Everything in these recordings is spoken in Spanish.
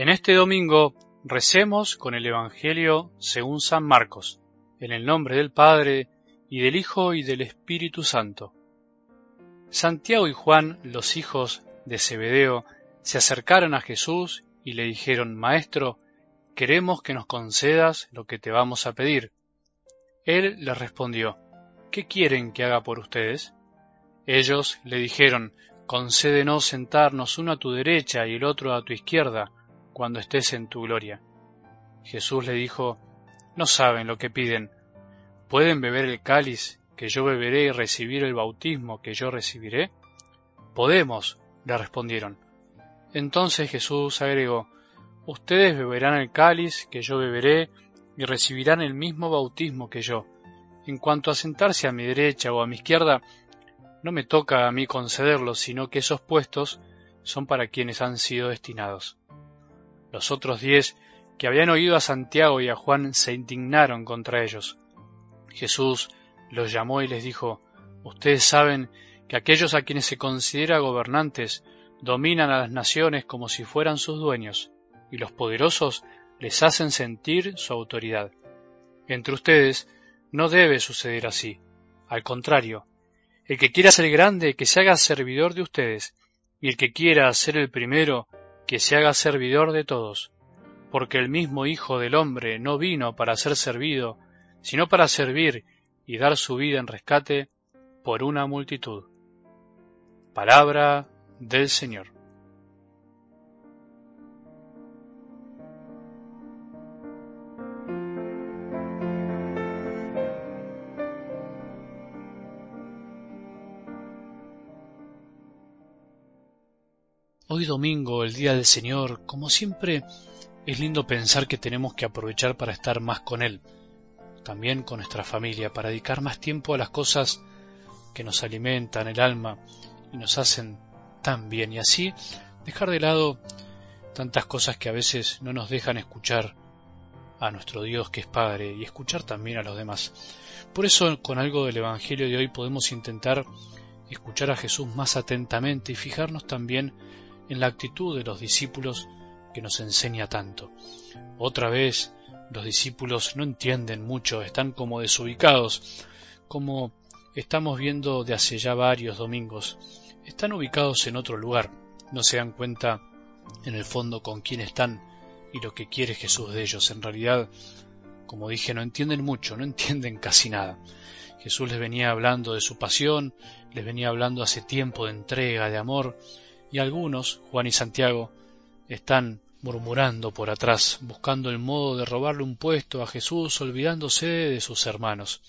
En este domingo recemos con el Evangelio según San Marcos, en el nombre del Padre, y del Hijo y del Espíritu Santo. Santiago y Juan, los hijos de Zebedeo, se acercaron a Jesús y le dijeron, Maestro, queremos que nos concedas lo que te vamos a pedir. Él les respondió, ¿qué quieren que haga por ustedes? Ellos le dijeron, concédenos sentarnos uno a tu derecha y el otro a tu izquierda, cuando estés en tu gloria. Jesús le dijo, No saben lo que piden. ¿Pueden beber el cáliz que yo beberé y recibir el bautismo que yo recibiré? Podemos, le respondieron. Entonces Jesús agregó, Ustedes beberán el cáliz que yo beberé y recibirán el mismo bautismo que yo. En cuanto a sentarse a mi derecha o a mi izquierda, no me toca a mí concederlo, sino que esos puestos son para quienes han sido destinados. Los otros diez que habían oído a Santiago y a Juan se indignaron contra ellos. Jesús los llamó y les dijo, Ustedes saben que aquellos a quienes se considera gobernantes dominan a las naciones como si fueran sus dueños, y los poderosos les hacen sentir su autoridad. Entre ustedes no debe suceder así. Al contrario, el que quiera ser grande, que se haga servidor de ustedes, y el que quiera ser el primero, que se haga servidor de todos, porque el mismo Hijo del Hombre no vino para ser servido, sino para servir y dar su vida en rescate por una multitud. Palabra del Señor. Hoy domingo, el día del Señor, como siempre, es lindo pensar que tenemos que aprovechar para estar más con Él, también con nuestra familia, para dedicar más tiempo a las cosas que nos alimentan el alma y nos hacen tan bien, y así dejar de lado tantas cosas que a veces no nos dejan escuchar a nuestro Dios que es Padre y escuchar también a los demás. Por eso con algo del Evangelio de hoy podemos intentar escuchar a Jesús más atentamente y fijarnos también en la actitud de los discípulos que nos enseña tanto. Otra vez los discípulos no entienden mucho, están como desubicados, como estamos viendo de hace ya varios domingos. Están ubicados en otro lugar, no se dan cuenta en el fondo con quién están y lo que quiere Jesús de ellos. En realidad, como dije, no entienden mucho, no entienden casi nada. Jesús les venía hablando de su pasión, les venía hablando hace tiempo de entrega, de amor, y algunos, Juan y Santiago, están murmurando por atrás, buscando el modo de robarle un puesto a Jesús, olvidándose de sus hermanos.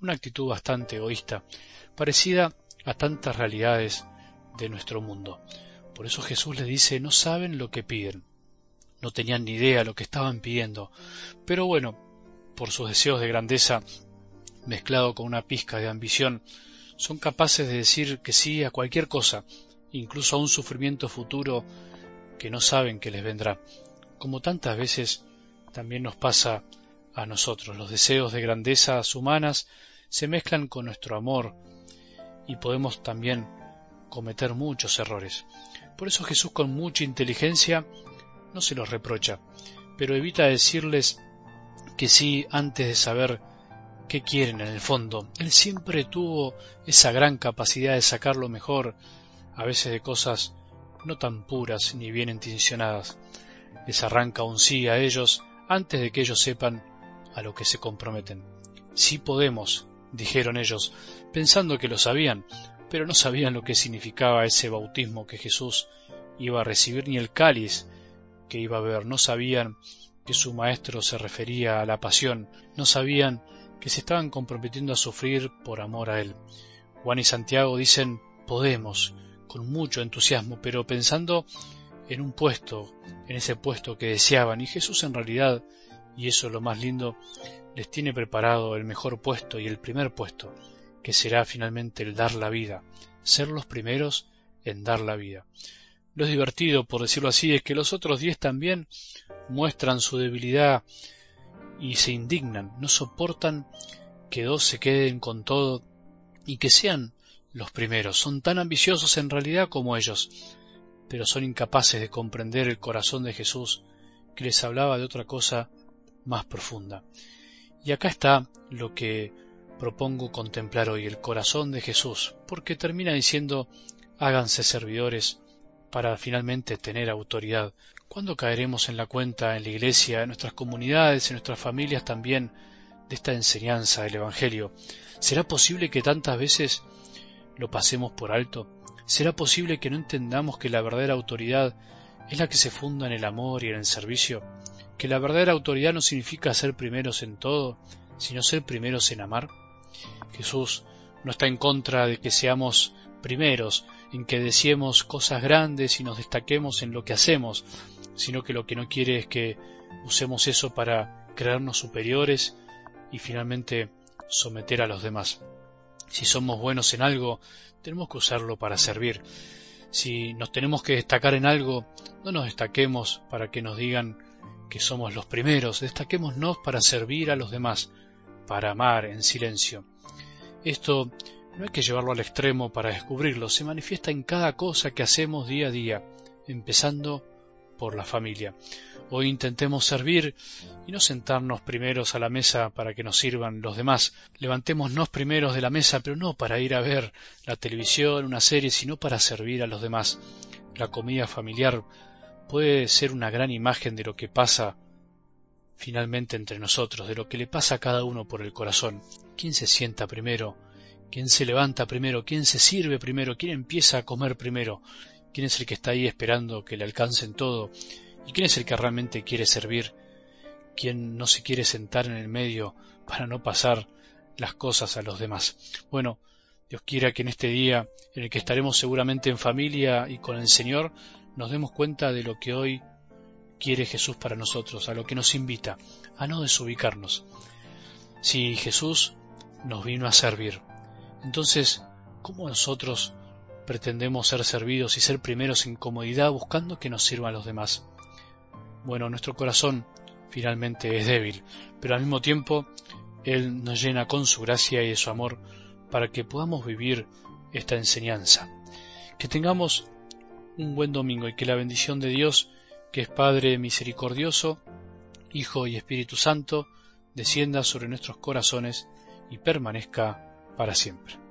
Una actitud bastante egoísta, parecida a tantas realidades de nuestro mundo. Por eso Jesús les dice, no saben lo que piden. No tenían ni idea lo que estaban pidiendo. Pero bueno, por sus deseos de grandeza, mezclado con una pizca de ambición, son capaces de decir que sí a cualquier cosa, incluso a un sufrimiento futuro que no saben que les vendrá, como tantas veces también nos pasa a nosotros. Los deseos de grandezas humanas se mezclan con nuestro amor y podemos también cometer muchos errores. Por eso Jesús con mucha inteligencia no se los reprocha, pero evita decirles que sí antes de saber qué quieren en el fondo. Él siempre tuvo esa gran capacidad de sacar lo mejor a veces de cosas no tan puras ni bien intencionadas. Les arranca un sí a ellos antes de que ellos sepan a lo que se comprometen. Sí podemos, dijeron ellos, pensando que lo sabían, pero no sabían lo que significaba ese bautismo que Jesús iba a recibir ni el cáliz que iba a beber, no sabían que su maestro se refería a la pasión, no sabían que se estaban comprometiendo a sufrir por amor a él. Juan y Santiago dicen podemos, con mucho entusiasmo, pero pensando en un puesto, en ese puesto que deseaban. Y Jesús en realidad, y eso es lo más lindo, les tiene preparado el mejor puesto y el primer puesto, que será finalmente el dar la vida, ser los primeros en dar la vida. Lo divertido, por decirlo así, es que los otros diez también muestran su debilidad y se indignan, no soportan que dos se queden con todo y que sean los primeros son tan ambiciosos en realidad como ellos. pero son incapaces de comprender el corazón de Jesús que les hablaba de otra cosa más profunda. Y acá está lo que propongo contemplar hoy, el corazón de Jesús, porque termina diciendo háganse servidores para finalmente tener autoridad. ¿Cuándo caeremos en la cuenta en la iglesia, en nuestras comunidades, en nuestras familias también, de esta enseñanza del Evangelio? ¿Será posible que tantas veces lo pasemos por alto? ¿Será posible que no entendamos que la verdadera autoridad es la que se funda en el amor y en el servicio? ¿Que la verdadera autoridad no significa ser primeros en todo, sino ser primeros en amar? Jesús no está en contra de que seamos primeros, en que deseemos cosas grandes y nos destaquemos en lo que hacemos, sino que lo que no quiere es que usemos eso para creernos superiores y finalmente someter a los demás. Si somos buenos en algo, tenemos que usarlo para servir. Si nos tenemos que destacar en algo, no nos destaquemos para que nos digan que somos los primeros, destaquémonos para servir a los demás, para amar en silencio. Esto no hay que llevarlo al extremo para descubrirlo, se manifiesta en cada cosa que hacemos día a día, empezando por la familia. Hoy intentemos servir y no sentarnos primeros a la mesa para que nos sirvan los demás. Levantémonos primeros de la mesa, pero no para ir a ver la televisión, una serie, sino para servir a los demás. La comida familiar puede ser una gran imagen de lo que pasa finalmente entre nosotros, de lo que le pasa a cada uno por el corazón. ¿Quién se sienta primero? quién se levanta primero, quién se sirve primero, quién empieza a comer primero, quién es el que está ahí esperando que le alcancen todo, y quién es el que realmente quiere servir, quién no se quiere sentar en el medio para no pasar las cosas a los demás. Bueno, Dios quiera que en este día, en el que estaremos seguramente en familia y con el Señor, nos demos cuenta de lo que hoy quiere Jesús para nosotros, a lo que nos invita, a no desubicarnos. Si Jesús nos vino a servir, entonces, ¿cómo nosotros pretendemos ser servidos y ser primeros en comodidad buscando que nos sirvan los demás? Bueno, nuestro corazón finalmente es débil, pero al mismo tiempo Él nos llena con su gracia y de su amor para que podamos vivir esta enseñanza. Que tengamos un buen domingo y que la bendición de Dios, que es Padre misericordioso, Hijo y Espíritu Santo, descienda sobre nuestros corazones y permanezca para siempre.